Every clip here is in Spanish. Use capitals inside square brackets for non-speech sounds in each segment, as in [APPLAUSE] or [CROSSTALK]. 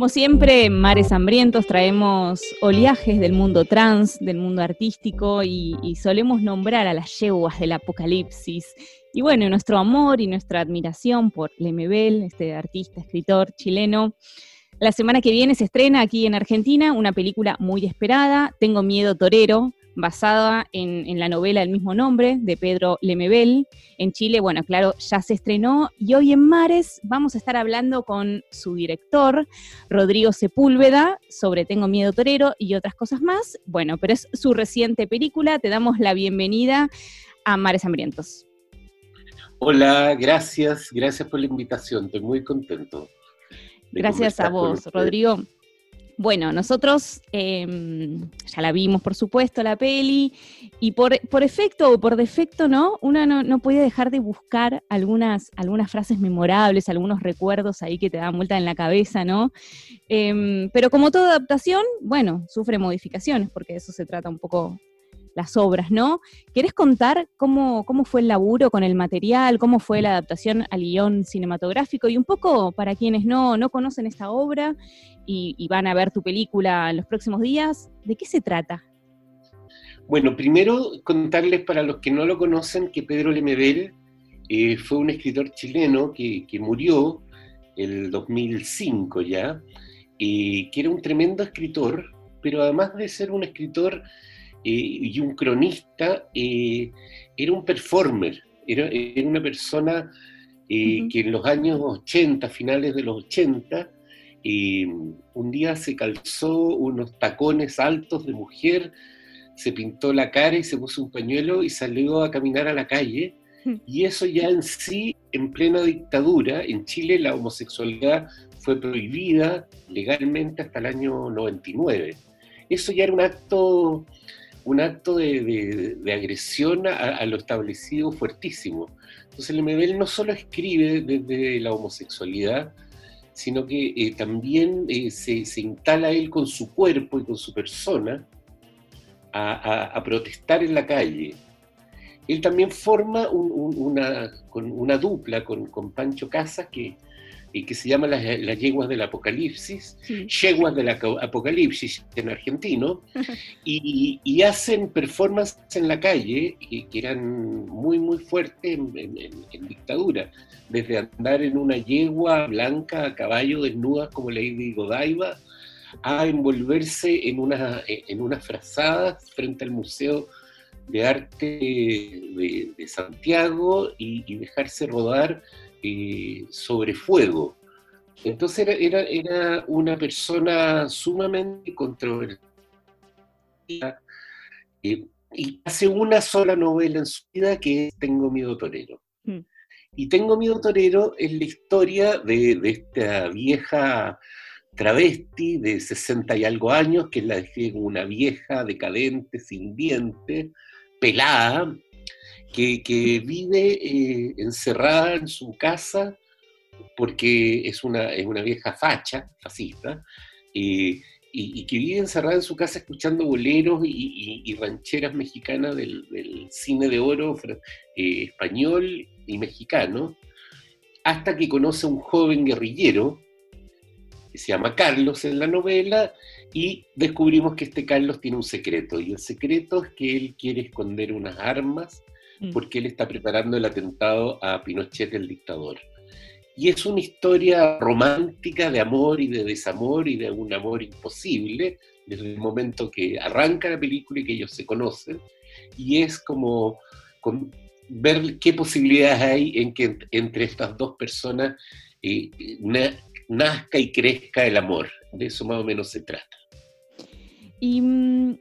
Como siempre, en Mares Hambrientos traemos oleajes del mundo trans, del mundo artístico y, solemos nombrar a las yeguas del apocalipsis. Y bueno, nuestro amor y nuestra admiración por Lemebel, este artista, escritor chileno. La semana que viene se estrena aquí en Argentina una película muy esperada, Tengo Miedo Torero, basada en, la novela del mismo nombre de Pedro Lemebel. En Chile, bueno, claro, ya se estrenó y hoy en Mares vamos a estar hablando con su director, Rodrigo Sepúlveda, sobre Tengo Miedo Torero y otras cosas más. Bueno, pero es su reciente película. Te damos la bienvenida a Mares Hambrientos. Hola, gracias, gracias por la invitación, estoy muy contento. Gracias a vos, Rodrigo. Bueno, nosotros em, ya la vimos, por supuesto, la peli, y por, efecto o por defecto, ¿no? Uno no, no podía dejar de buscar algunas, algunas frases memorables, algunos recuerdos ahí que te dan vuelta en la cabeza, ¿no? Em, pero como toda adaptación, bueno, sufre modificaciones, porque de eso se trata un poco las obras, ¿no? ¿Querés contar cómo, cómo fue el laburo con el material, cómo fue la adaptación al guion cinematográfico y un poco para quienes no, no conocen esta obra y, van a ver tu película en los próximos días, ¿de qué se trata? Bueno, primero contarles para los que no lo conocen que Pedro Lemebel eh, fue un escritor chileno que, que murió el 2005 ya, eh, que era un tremendo escritor, pero además de ser un escritor y un cronista, eh, era un performer, era, una persona eh, que en los años 80, finales de los 80, un día se calzó unos tacones altos de mujer, se pintó la cara y se puso un pañuelo y salió a caminar a la calle. Y eso ya en sí, en plena dictadura, en Chile la homosexualidad fue prohibida legalmente hasta el año 99. Eso ya era un acto un acto de, agresión a, lo establecido fuertísimo. Entonces Lemebel no solo escribe desde la homosexualidad, sino que eh, también eh, se, instala él con su cuerpo y con su persona a, protestar en la calle. Él también forma una, una, dupla con, con Pancho Casas, que, y que se llama las, yeguas del apocalipsis, yeguas del apocalipsis en argentino, [LAUGHS] y, hacen performances en la calle que, eran muy, muy fuertes en, dictadura, desde andar en una yegua blanca a caballo desnuda como Lady Godiva, a envolverse en, una, en unas frazadas frente al Museo de Arte de, Santiago y dejarse rodar eh, sobre fuego. Entonces era, era, una persona sumamente controvertida eh, y hace una sola novela en su vida que es Tengo miedo torero. Mm. Y Tengo miedo torero es la historia de, esta vieja travesti de 60 y algo años, que la describe como una vieja decadente, sin dientes, pelada, que, vive eh, encerrada en su casa porque es una, es una vieja facha, fascista, eh, y, que vive encerrada en su casa escuchando boleros y, rancheras mexicanas del, cine de oro eh, español y mexicano, hasta que conoce a un joven guerrillero que se llama Carlos en la novela, y descubrimos que este Carlos tiene un secreto, y el secreto es que él quiere esconder unas armas. Porque él está preparando el atentado a Pinochet, el dictador. Y es una historia romántica de amor y de desamor y de un amor imposible desde el momento que arranca la película y que ellos se conocen. Y es como ver qué posibilidades hay en que entre estas dos personas eh, nazca y crezca el amor. De eso más o menos se trata. Y mm,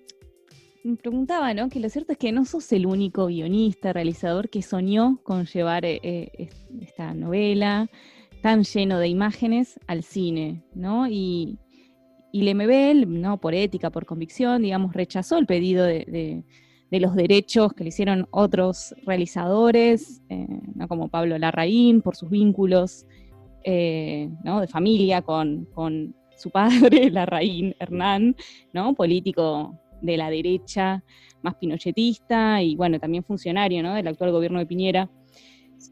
preguntaba, ¿no? Que lo cierto es que no sos el único guionista, realizador que soñó con llevar eh, eh, esta novela tan lleno de imágenes al cine, ¿no? Y, y Lemebel, ¿no? Por ética, por convicción, digamos, rechazó el pedido de, los derechos que le hicieron otros realizadores, eh, ¿no? como Pablo Larraín, por sus vínculos ¿no? de familia con, con su padre, [LAUGHS] Larraín Hernán, ¿no? político de la derecha más pinochetista y bueno, también funcionario ¿no? del actual gobierno de Piñera.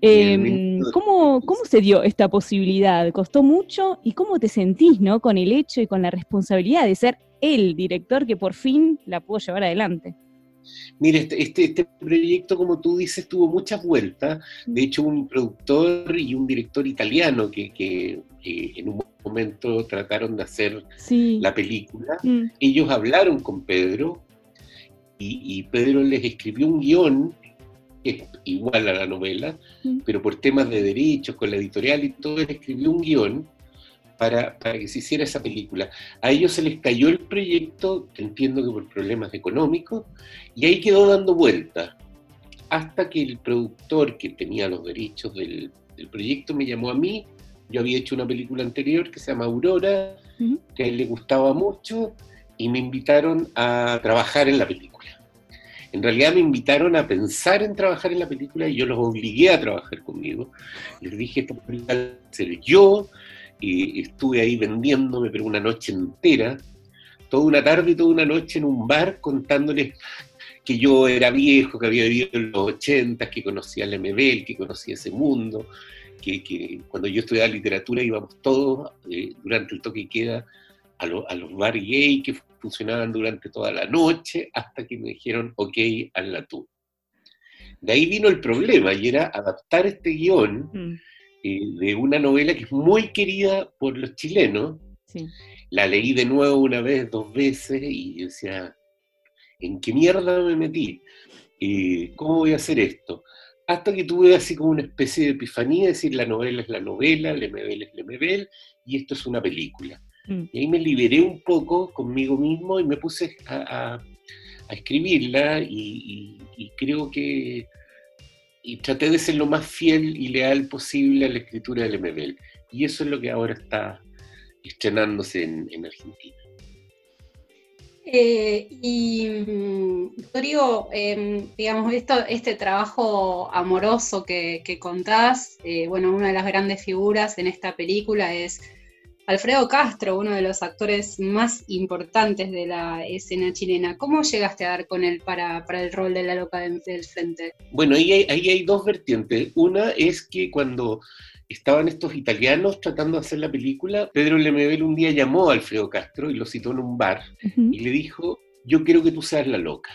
Em, ¿cómo, ¿Cómo se dio esta posibilidad? ¿Costó mucho? ¿Y cómo te sentís ¿no? con el hecho y con la responsabilidad de ser el director que por fin la pudo llevar adelante? Mire, este, este, este, proyecto, como tú dices, tuvo muchas vueltas. De hecho, un productor y un director italiano que, en un momento trataron de hacer la película, mm. ellos hablaron con Pedro y, Pedro les escribió un guion que es igual a la novela, mm. pero por temas de derechos, con la editorial y todo, él escribió un guion para, que se hiciera esa película. A ellos se les cayó el proyecto, entiendo que por problemas económicos, y ahí quedó dando vueltas, hasta que el productor que tenía los derechos del, proyecto me llamó a mí, yo había hecho una película anterior que se llama Aurora, que a él le gustaba mucho, y me invitaron a trabajar en la película. En realidad me invitaron a pensar en trabajar en la película y yo los obligué a trabajar conmigo. Les dije, esta película ser yo, y estuve ahí vendiéndome, pero una noche entera, toda una tarde y toda una noche en un bar contándoles que yo era viejo, que había vivido en los 80, que conocía el MBL, que conocía ese mundo, que, cuando yo estudiaba literatura íbamos todos eh, durante el toque y queda a, a los bar gay que funcionaban durante toda la noche, hasta que me dijeron, ok, la tú. De ahí vino el problema, y era adaptar este guion mm. Eh, de una novela que es muy querida por los chilenos. La leí de nuevo una vez, dos veces, y decía, ¿en qué mierda me metí? Eh, ¿Cómo voy a hacer esto? Hasta que tuve así como una especie de epifanía, decir, la novela es la novela, Lemebel es Lemebel, y esto es una película. Mm. Y ahí me liberé un poco conmigo mismo y me puse a, escribirla y, creo que y traté de ser lo más fiel y leal posible a la escritura del MBL. Y eso es lo que ahora está estrenándose en, Argentina. Eh, y mm, Rodrigo, em, digamos, esto, este trabajo amoroso que, contás, eh, bueno, una de las grandes figuras en esta película es Alfredo Castro, uno de los actores más importantes de la escena chilena. ¿Cómo llegaste a dar con él para, el rol de la loca del, frente? Bueno, ahí hay, dos vertientes. Una es que cuando estaban estos italianos tratando de hacer la película, Pedro Lemebel un día llamó a Alfredo Castro y lo citó en un bar y le dijo, yo quiero que tú seas la loca.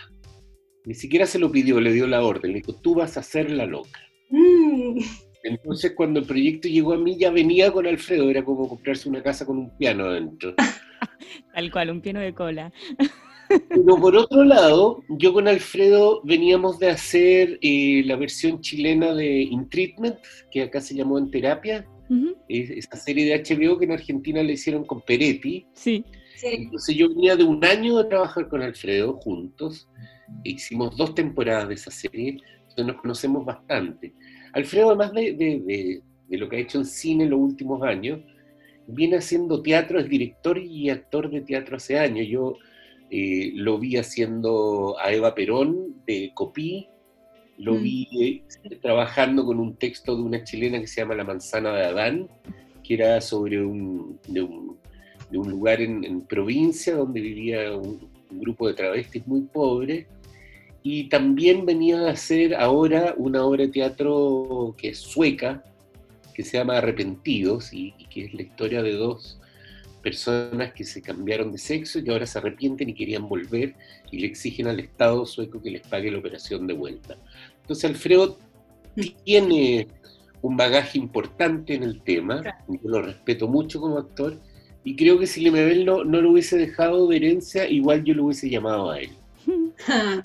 Ni siquiera se lo pidió, le dio la orden, le dijo, tú vas a ser la loca. Mm. Entonces cuando el proyecto llegó a mí ya venía con Alfredo, era como comprarse una casa con un piano adentro. [LAUGHS] Tal cual, un piano de cola. Pero por otro lado, yo con Alfredo veníamos de hacer eh, la versión chilena de In Treatment, que acá se llamó En Terapia, esa serie de HBO que en Argentina le hicieron con Peretti. Sí. Entonces yo venía de un año de trabajar con Alfredo juntos, hicimos dos temporadas de esa serie, entonces nos conocemos bastante. Alfredo, además de, lo que ha hecho en cine en los últimos años, viene haciendo teatro, es director y actor de teatro hace años. Yo eh, lo vi haciendo a Eva Perón de Copí, lo mm. vi eh, trabajando con un texto de una chilena que se llama La manzana de Adán, que era sobre un, de, un, lugar en, provincia donde vivía un, un grupo de travestis muy pobres y también venía a hacer ahora una obra de teatro que es sueca, que se llama Arrepentidos, y, que es la historia de dos personas que se cambiaron de sexo y ahora se arrepienten y querían volver y le exigen al Estado sueco que les pague la operación de vuelta. Entonces Alfredo tiene un bagaje importante en el tema, yo lo respeto mucho como actor, y creo que si Lemebel no, no lo hubiese dejado de herencia, igual yo lo hubiese llamado a él. [LAUGHS]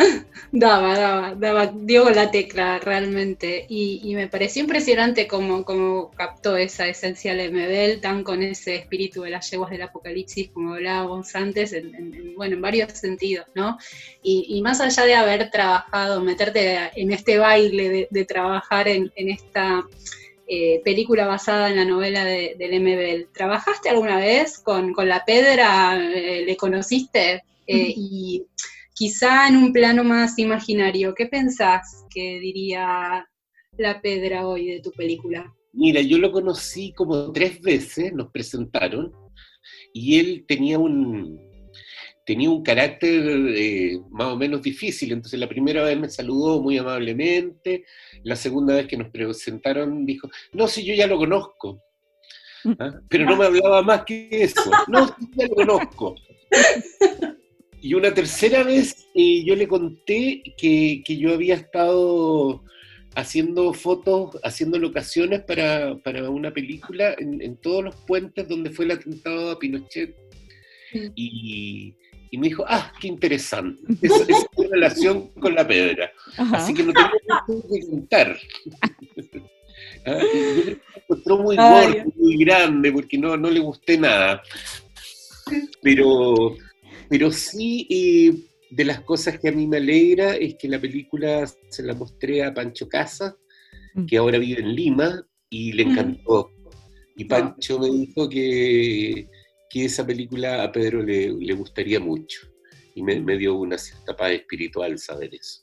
[LAUGHS] daba, daba, daba, dio la tecla realmente. Y, me pareció impresionante cómo, cómo, captó esa esencia de Mebel, tan con ese espíritu de las yeguas del apocalipsis, como hablábamos antes, en, bueno, en varios sentidos, ¿no? Y, más allá de haber trabajado, meterte en este baile de, trabajar en, esta eh, película basada en la novela de, del MBL, ¿trabajaste alguna vez con, la Pedra? Eh, ¿Le conociste? Eh, y quizá en un plano más imaginario, ¿qué pensás que diría la Pedra hoy de tu película? Mira, yo lo conocí como tres veces, nos presentaron, y él tenía un, tenía un carácter eh, más o menos difícil. Entonces la primera vez me saludó muy amablemente, la segunda vez que nos presentaron dijo, no, si yo ya lo conozco. [LAUGHS] ¿Ah? Pero no me hablaba más que eso. No, si ya lo conozco. [LAUGHS] Y una tercera vez eh, yo le conté que, yo había estado haciendo fotos, haciendo locaciones para, una película en, todos los puentes donde fue el atentado a Pinochet. Y, me dijo, ah, qué interesante. Esa es mi [LAUGHS] relación con la pedra. Así que no tengo nada que contar. [LAUGHS] Ah, yo me encontró muy gordo, muy grande, porque no, no le gusté nada. Pero, pero sí, eh, de las cosas que a mí me alegra es que la película se la mostré a Pancho Casa, mm. que ahora vive en Lima, y le mm. encantó. Y Pancho me dijo que, que, esa película a Pedro le, le gustaría mucho. Y me, me, dio una cierta paz espiritual saber eso.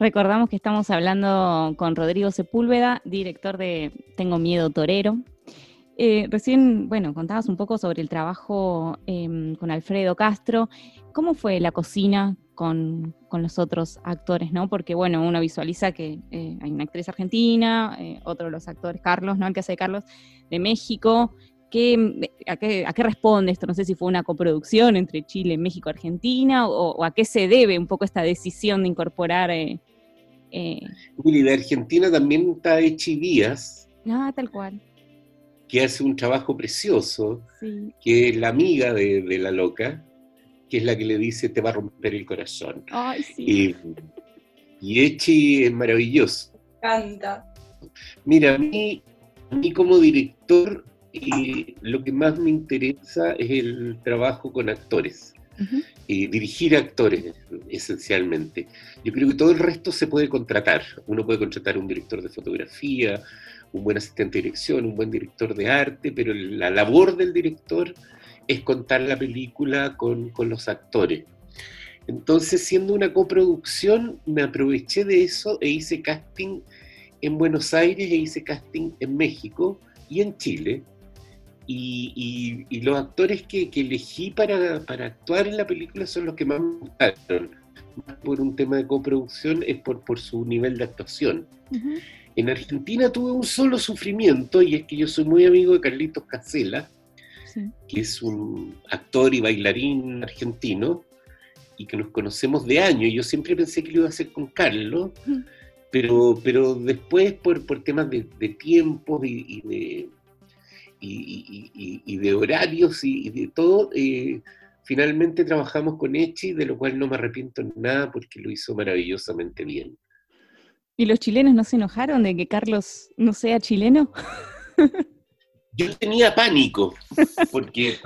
Recordamos que estamos hablando con Rodrigo Sepúlveda, director de Tengo Miedo Torero, eh, recién, bueno, contabas un poco sobre el trabajo em, con Alfredo Castro. ¿Cómo fue la cocina con, los otros actores, no? Porque, bueno, uno visualiza que eh, hay una actriz argentina, eh, otro de los actores, Carlos, ¿no? El que hace de Carlos, de México. ¿Qué, a, qué, responde esto? No sé si fue una coproducción entre Chile, México, Argentina, o, a qué se debe un poco esta decisión de incorporar... Eh, Willy, de Argentina también está Echi Díaz. Ah, tal cual que hace un trabajo precioso, que es la amiga de, la loca, que es la que le dice te va a romper el corazón. y, Echi es maravilloso. Canta. Mira, a mí, como director, eh, lo que más me interesa es el trabajo con actores. y dirigir actores, esencialmente. Yo creo que todo el resto se puede contratar. Uno puede contratar a un director de fotografía, un buen asistente de dirección, un buen director de arte, pero la labor del director es contar la película con, los actores. Entonces, siendo una coproducción, me aproveché de eso e hice casting en Buenos Aires e hice casting en México y en Chile. Y, los actores que, elegí para, actuar en la película son los que más me gustaron. Por un tema de coproducción es por, por su nivel de actuación. En Argentina tuve un solo sufrimiento y es que yo soy muy amigo de Carlitos Casella, que es un actor y bailarín argentino y que nos conocemos de años. Yo siempre pensé que lo iba a hacer con Carlos, pero, pero después por, por temas de, de tiempos y, de, y, de horarios y, de todo, eh, finalmente trabajamos con Echi, de lo cual no me arrepiento en nada porque lo hizo maravillosamente bien. ¿Y los chilenos no se enojaron de que Carlos no sea chileno? [LAUGHS] Yo tenía pánico, porque,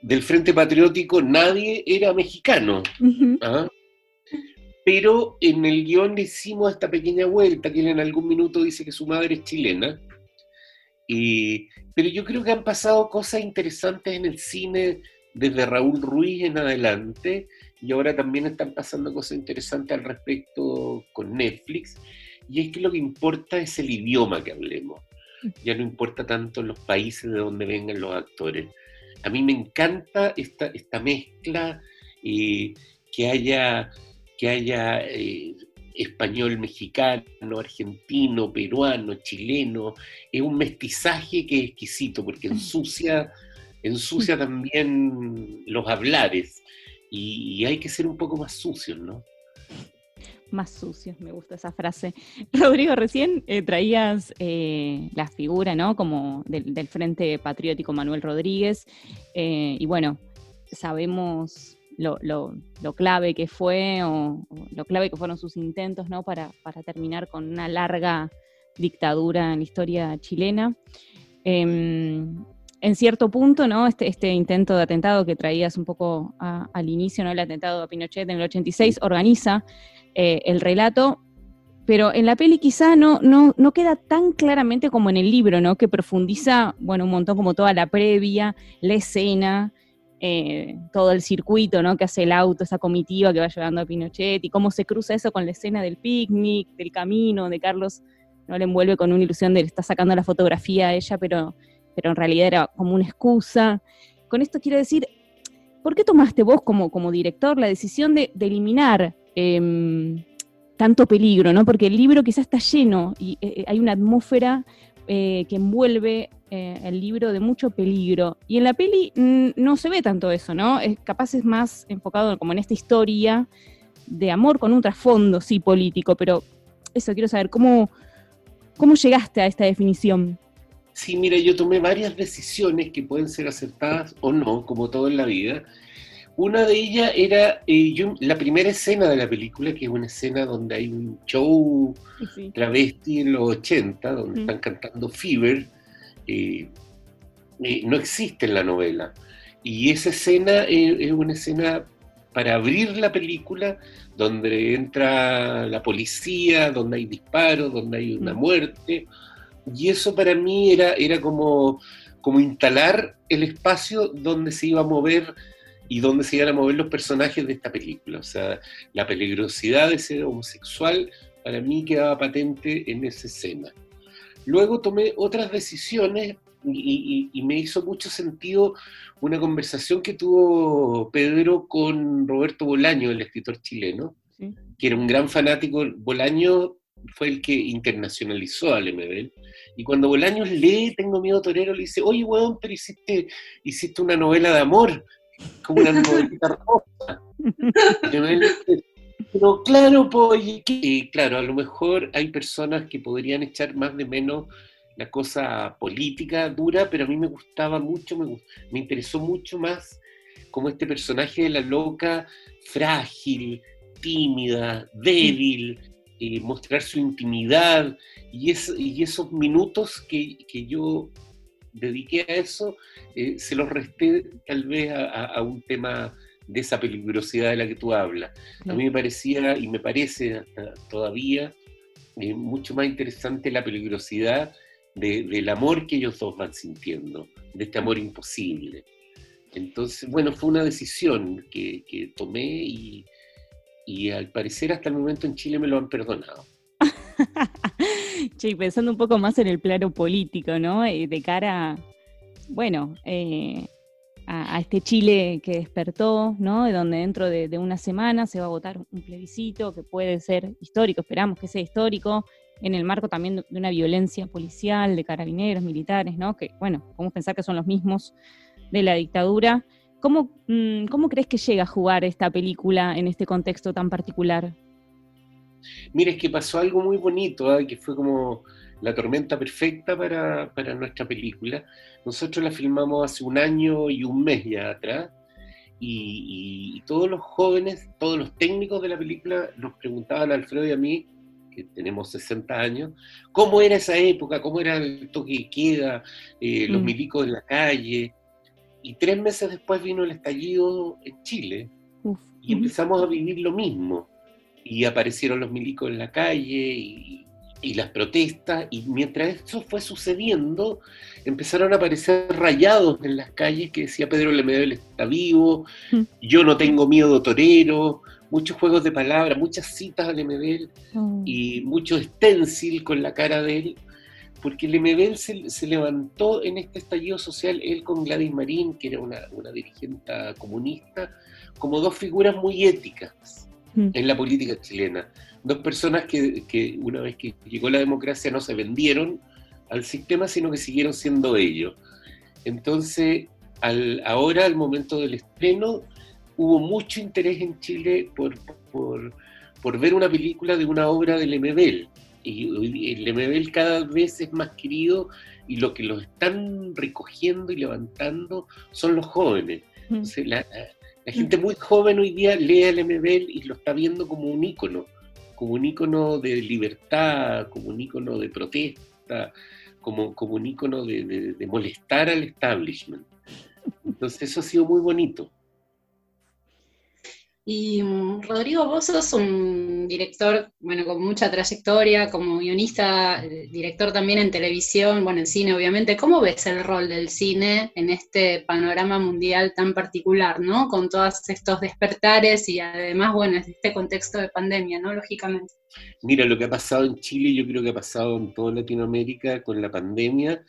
del Frente Patriótico nadie era mexicano. ¿ah? Pero en el guion hicimos esta pequeña vuelta, que él en algún minuto dice que su madre es chilena. pero yo creo que han pasado cosas interesantes en el cine desde Raúl Ruiz en adelante, y ahora también están pasando cosas interesantes al respecto con Netflix, y es que lo que importa es el idioma que hablemos, ya no importa tanto los países de donde vengan los actores. A mí me encanta esta, esta mezcla, eh, que haya, que haya eh, español mexicano, argentino, peruano, chileno, es un mestizaje que es exquisito porque ensucia, ensucia también los hablares y, hay que ser un poco más sucios, ¿no? Más sucios, me gusta esa frase. [LAUGHS] Rodrigo, recién eh, traías eh, la figura, ¿no? Como del, Frente Patriótico Manuel Rodríguez. Eh, y bueno, sabemos lo, clave que fue o, lo clave que fueron sus intentos, ¿no? Para, para terminar con una larga dictadura en la historia chilena. En cierto punto, ¿no? Este, este, intento de atentado que traías un poco al inicio, ¿no? El atentado a Pinochet en el 86 organiza eh, el relato, pero en la peli quizá no, no, no queda tan claramente como en el libro, ¿no? Que profundiza, bueno, un montón como toda la previa, la escena, eh, todo el circuito, ¿no? Que hace el auto, esa comitiva que va llevando a Pinochet y cómo se cruza eso con la escena del picnic, del camino, de Carlos, no le envuelve con una ilusión de que está sacando la fotografía a ella, pero pero en realidad era como una excusa. Con esto quiero decir, ¿por qué tomaste vos como, como director la decisión de, eliminar em, tanto peligro? ¿no? Porque el libro quizás está lleno y eh, eh, hay una atmósfera que envuelve el libro de mucho peligro. Y en la peli mm, no se ve tanto eso, ¿no? Es, capaz es más enfocado como en esta historia de amor con un trasfondo, sí, político, pero eso quiero saber, ¿cómo, cómo llegaste a esta definición? Sí, mira, yo tomé varias decisiones que pueden ser acertadas o no, como todo en la vida. Una de ellas era eh, la primera escena de la película, que es una escena donde hay un show travesti en los 80, donde están cantando Fever, eh, eh, no existe en la novela. Y esa escena es una escena para abrir la película, donde entra la policía, donde hay disparos, donde hay una mm. muerte. Y eso para mí era, era como, como instalar el espacio donde se iba a mover y donde se iban a mover los personajes de esta película. O sea, la peligrosidad de ser homosexual para mí quedaba patente en esa escena. Luego tomé otras decisiones y, me hizo mucho sentido una conversación que tuvo Pedro con Roberto Bolaño, el escritor chileno, que era un gran fanático. Bolaño fue el que internacionalizó a Lemebel. Y cuando Bolaño lee Tengo miedo torero, le dice, oye, weón, pero hiciste, hiciste una novela de amor, como una novelita rosa. pero claro, pues, claro, a lo mejor hay personas que podrían echar más de menos la cosa política dura, pero a mí me gustaba mucho, me, me interesó mucho más como este personaje de la loca, frágil, tímida, débil, eh, mostrar su intimidad y, y esos minutos que, que, yo dediqué a eso, eh, se los resté tal vez a, un tema de esa peligrosidad de la que tú hablas. A mí me parecía y me parece todavía eh, mucho más interesante la peligrosidad del amor que ellos dos van sintiendo, de este amor imposible. Entonces, bueno, fue una decisión que, tomé y, al parecer hasta el momento en Chile me lo han perdonado. [LAUGHS] che, pensando un poco más en el plano político, ¿no? Eh, de cara, bueno, eh, a, este Chile que despertó, ¿no? De donde dentro de, de, una semana se va a votar un plebiscito que puede ser histórico, esperamos que sea histórico, en el marco también de una violencia policial, de carabineros, militares, ¿no? Que, bueno, podemos pensar que son los mismos de la dictadura. ¿Cómo, mm, ¿Cómo crees que llega a jugar esta película en este contexto tan particular? Mira, es que pasó algo muy bonito, ¿ah? que fue como la tormenta perfecta para, para, nuestra película. Nosotros la filmamos hace un año y un mes ya atrás, y, y, todos los jóvenes, todos los técnicos de la película nos preguntaban a Alfredo y a mí que tenemos 60 años, cómo era esa época, cómo era el toque de queda, eh, los mm. milicos en la calle. Y tres meses después vino el estallido en Chile y empezamos a vivir lo mismo. Y aparecieron los milicos en la calle y, las protestas, y mientras eso fue sucediendo, empezaron a aparecer rayados en las calles que decía Pedro Lemedel está vivo, mm. yo no tengo miedo torero, muchos juegos de palabras, muchas citas al Lemebel mm. y mucho stencil con la cara de él, porque Lemebel se, se, levantó en este estallido social, él con Gladys Marín, que era una, una dirigente comunista, como dos figuras muy éticas mm. en la política chilena. Dos personas que, que, una vez que llegó la democracia no se vendieron al sistema, sino que siguieron siendo ellos. Entonces, al, ahora, al momento del estreno, hubo mucho interés en Chile por, por, ver una película de una obra de Lemebel. Y el Lemebel cada vez es más querido y lo que lo están recogiendo y levantando son los jóvenes. Mm. la, gente muy joven hoy día lee a Lemebel y lo está viendo como un ícono, como un ícono de libertad, como un ícono de protesta, como, como un ícono de molestar al establishment. Entonces eso ha sido muy bonito. Y mm, Rodrigo, vos sos un director, bueno, con mucha trayectoria, como guionista, eh, director también en televisión, bueno, en cine, obviamente. ¿Cómo ves el rol del cine en este panorama mundial tan particular, ¿no? Con todos estos despertares y además, bueno, en este contexto de pandemia, ¿no? Lógicamente. Mira, lo que ha pasado en Chile, yo creo que ha pasado en toda Latinoamérica con la pandemia,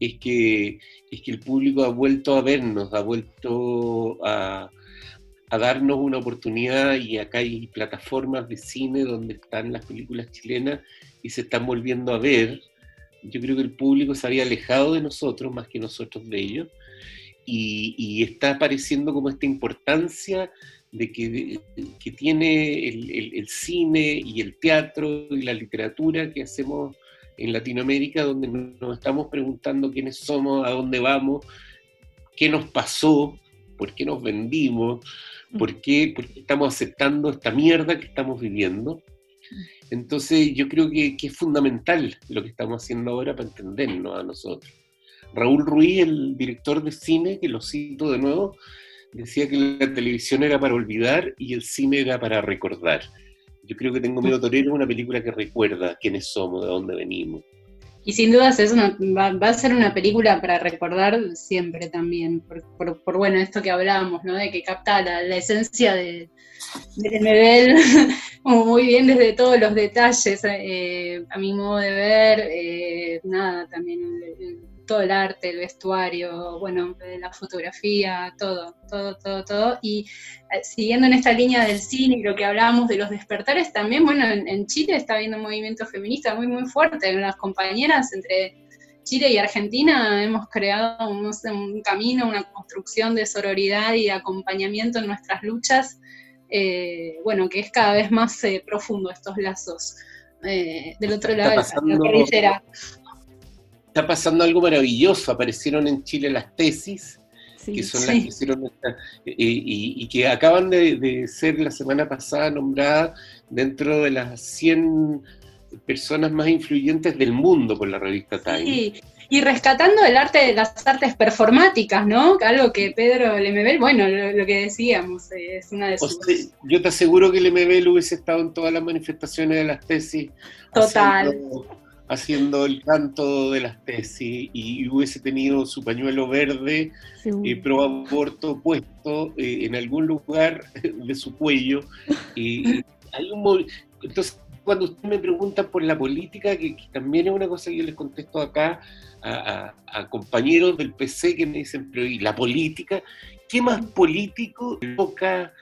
es que, es que el público ha vuelto a vernos, ha vuelto a a darnos una oportunidad y acá hay plataformas de cine donde están las películas chilenas y se están volviendo a ver. Yo creo que el público se había alejado de nosotros más que nosotros de ellos y, está apareciendo como esta importancia de que, que tiene el, el, cine y el teatro y la literatura que hacemos en Latinoamérica, donde nos estamos preguntando quiénes somos, a dónde vamos, qué nos pasó, por qué nos vendimos, por qué, estamos aceptando esta mierda que estamos viviendo. Entonces yo creo que, que, es fundamental lo que estamos haciendo ahora para entendernos a nosotros. Raúl Ruiz, el director de cine, que lo cito de nuevo, decía que la televisión era para olvidar y el cine era para recordar. Yo creo que Tengo Miedo Torero es una película que recuerda quiénes somos, de dónde venimos. Y sin dudas es una, va, a ser una película para recordar siempre también, por, bueno, esto que hablábamos, ¿no? De que capta la, esencia de, de Medel [LAUGHS] muy bien desde todos los detalles, eh, a mi modo de ver, eh, nada, también todo el arte, el vestuario, bueno, la fotografía, todo, todo, todo, todo. Y eh, siguiendo en esta línea del cine y lo que hablábamos de los despertares, también, bueno, en, Chile está habiendo un movimiento feminista muy, muy fuerte. Las compañeras entre Chile y Argentina hemos creado un, un camino, una construcción de sororidad y de acompañamiento en nuestras luchas, eh, bueno, que es cada vez más eh, profundo estos lazos. del otro lado, dice era, está pasando algo maravilloso. Aparecieron en Chile las tesis, que son las que hicieron esta, y, que acaban de, ser la semana pasada nombradas dentro de las 100 personas más influyentes del mundo por la revista Time. Sí. Y rescatando el arte de las artes performáticas, ¿no? Algo que Pedro Lemebel, bueno, lo, que decíamos, eh, es una de sus... yo te aseguro que Lemebel hubiese estado en todas las manifestaciones de las tesis. Total haciendo el canto de las tesis y hubiese tenido su pañuelo verde y eh, pro aborto puesto eh, en algún lugar [LAUGHS] de su cuello. Y hay un Entonces, cuando usted me pregunta por la política, que, también es una cosa que yo les contesto acá a, a, compañeros del PC que me dicen, pero ¿y la política? ¿Qué más político loca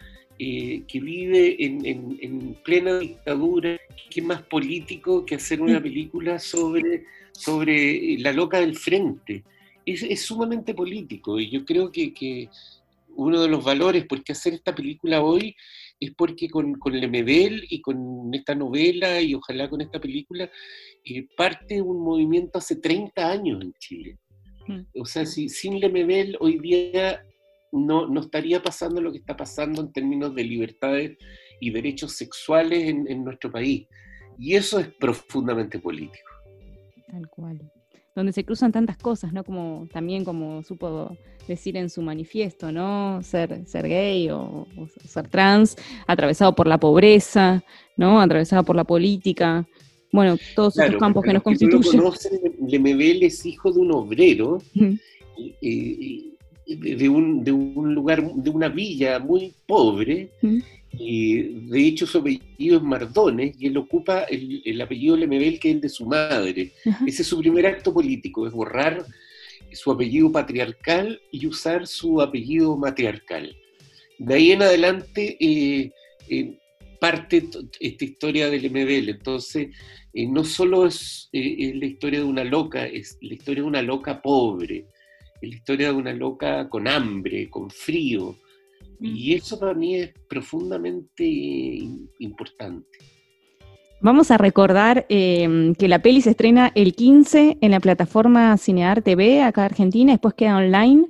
eh, que vive en, plena dictadura, que más político que hacer una película sobre, sobre la loca del frente. Es, sumamente político y yo creo que, uno de los valores por qué hacer esta película hoy es porque con, con Lemebel y con esta novela y ojalá con esta película eh, parte un movimiento hace 30 años en Chile. Mm. O sea, si, sin Lemebel hoy día no, no estaría pasando lo que está pasando en términos de libertades y derechos sexuales en, nuestro país. Y eso es profundamente político. Tal cual. Donde se cruzan tantas cosas, ¿no? Como también como supo decir en su manifiesto, ¿no? Ser, ser gay o, ser trans, atravesado por la pobreza, ¿no? Atravesado por la política. Bueno, todos esos campos que nos constituyen. Lemebel es hijo de un obrero de un, de un lugar, de una villa muy pobre, y de hecho su apellido es Mardones, y él ocupa el, el apellido Lemebel, que es el de su madre. Ese es su primer acto político, es borrar su apellido patriarcal y usar su apellido matriarcal. De ahí en adelante eh, eh, parte esta historia del Lemebel, entonces eh, no solo es, es la historia de una loca, es la historia de una loca pobre, es la historia de una loca con hambre, con frío. Y mm. eso para mí es profundamente importante. Vamos a recordar em, que la peli se estrena el 15 en la plataforma Cinear TV acá en Argentina, después queda online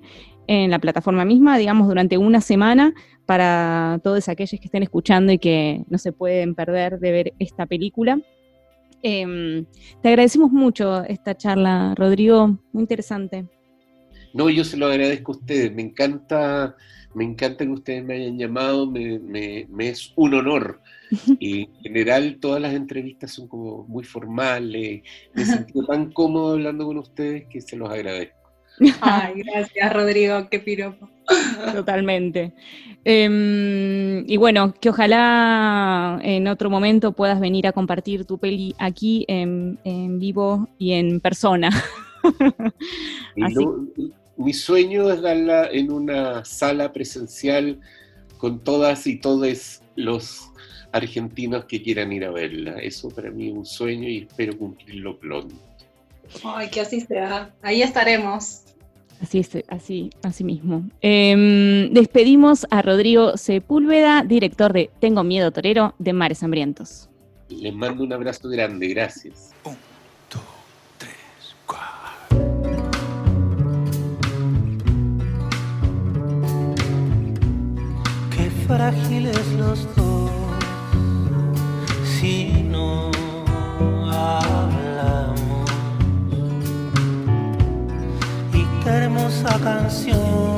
en la plataforma misma, digamos, durante una semana para todos aquellos que estén escuchando y que no se pueden perder de ver esta película. Em, te agradecemos mucho esta charla, Rodrigo, muy interesante. No, yo se lo agradezco a ustedes. Me encanta, me encanta que ustedes me hayan llamado, me, es un honor. [LAUGHS] Y en general todas las entrevistas son como muy formales. Me siento tan cómodo hablando con ustedes que se los agradezco. Ay, gracias Rodrigo, qué piropo. Totalmente. Em, y bueno, que ojalá en otro momento puedas venir a compartir tu peli aquí en, vivo y en persona. [LAUGHS] mi sueño es darla en una sala presencial con todas y todos los argentinos que quieran ir a verla. Eso para mí es un sueño y espero cumplirlo pronto. Ay, que así sea. Ahí estaremos. Así es, así, así mismo. Em, despedimos a Rodrigo Sepúlveda, director de Tengo Miedo Torero de Mares Hambrientos. Les mando un abrazo grande, gracias. Frágiles los dos, si no hablamos. Y qué hermosa canción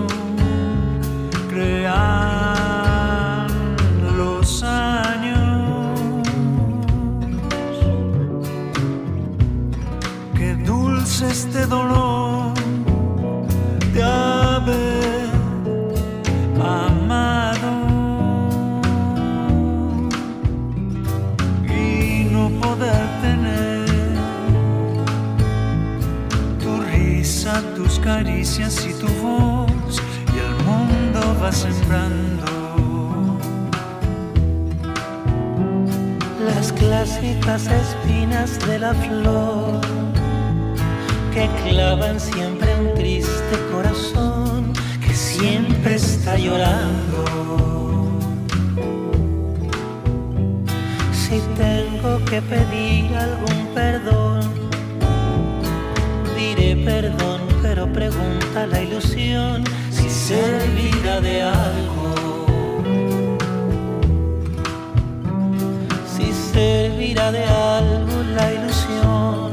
caricias y sembrando las clásicas espinas de la flor que clavan siempre un triste corazón que siempre está llorando. Si tengo que pedir algún perdón, diré perdón, pregunta la ilusión servirá de algo. Si servirá de algo la ilusión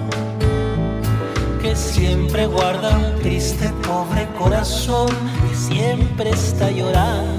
que siempre guarda un triste pobre corazón que siempre está llorando